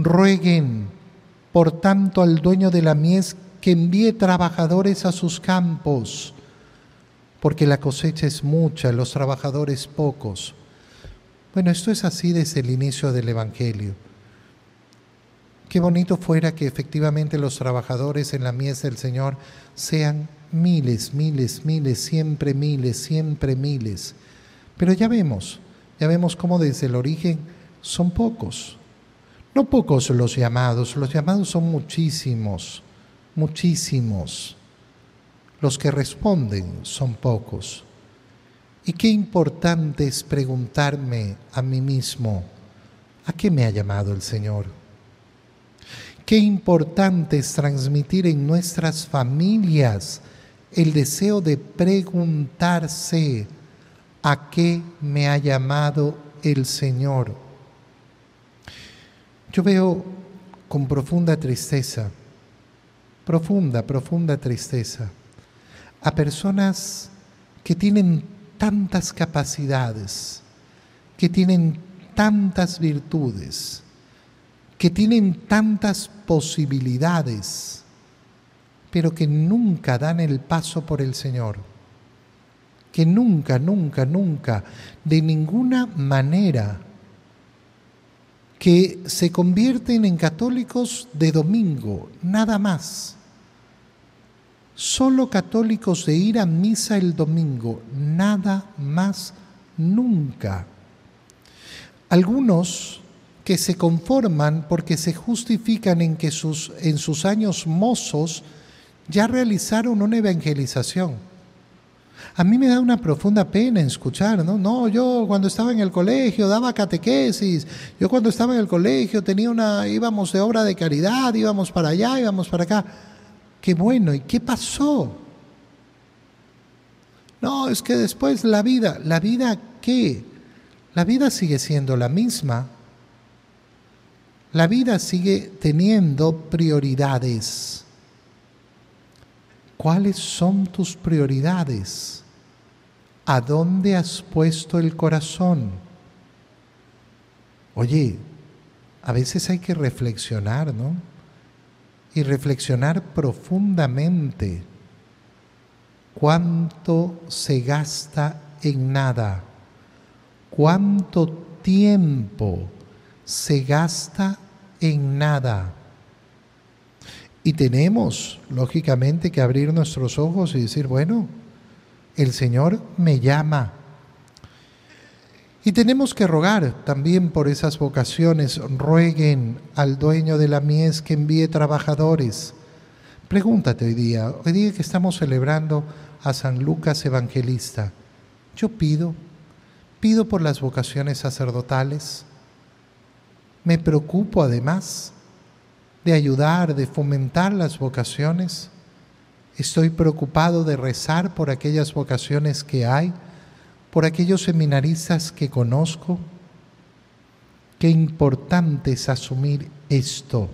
Rueguen, por tanto, al dueño de la mies que envíe trabajadores a sus campos, porque la cosecha es mucha, los trabajadores pocos. Bueno, esto es así desde el inicio del Evangelio. Qué bonito fuera que efectivamente los trabajadores en la mies del Señor sean miles, miles, miles, siempre miles, siempre miles. Pero ya vemos, ya vemos cómo desde el origen son pocos. No pocos los llamados, los llamados son muchísimos, muchísimos. Los que responden son pocos. Y qué importante es preguntarme a mí mismo, ¿a qué me ha llamado el Señor? Qué importante es transmitir en nuestras familias el deseo de preguntarse, ¿a qué me ha llamado el Señor? Yo veo con profunda tristeza, profunda, profunda tristeza, a personas que tienen tantas capacidades, que tienen tantas virtudes, que tienen tantas posibilidades, pero que nunca dan el paso por el Señor, que nunca, nunca, nunca, de ninguna manera, que se convierten en católicos de domingo, nada más. Solo católicos de ir a misa el domingo, nada más, nunca. Algunos que se conforman porque se justifican en que sus, en sus años mozos ya realizaron una evangelización. A mí me da una profunda pena escuchar, ¿no? No, yo cuando estaba en el colegio daba catequesis, yo cuando estaba en el colegio tenía una, íbamos de obra de caridad, íbamos para allá, íbamos para acá. Qué bueno, ¿y qué pasó? No, es que después la vida, ¿la vida qué? La vida sigue siendo la misma. La vida sigue teniendo prioridades. ¿Cuáles son tus prioridades? ¿A dónde has puesto el corazón? Oye, a veces hay que reflexionar, ¿no? Y reflexionar profundamente cuánto se gasta en nada, cuánto tiempo se gasta en nada. Y tenemos, lógicamente, que abrir nuestros ojos y decir, bueno, el Señor me llama. Y tenemos que rogar también por esas vocaciones. Rueguen al dueño de la mies que envíe trabajadores. Pregúntate hoy día, hoy día que estamos celebrando a San Lucas Evangelista, yo pido, pido por las vocaciones sacerdotales, me preocupo además de ayudar, de fomentar las vocaciones. Estoy preocupado de rezar por aquellas vocaciones que hay, por aquellos seminaristas que conozco. Qué importante es asumir esto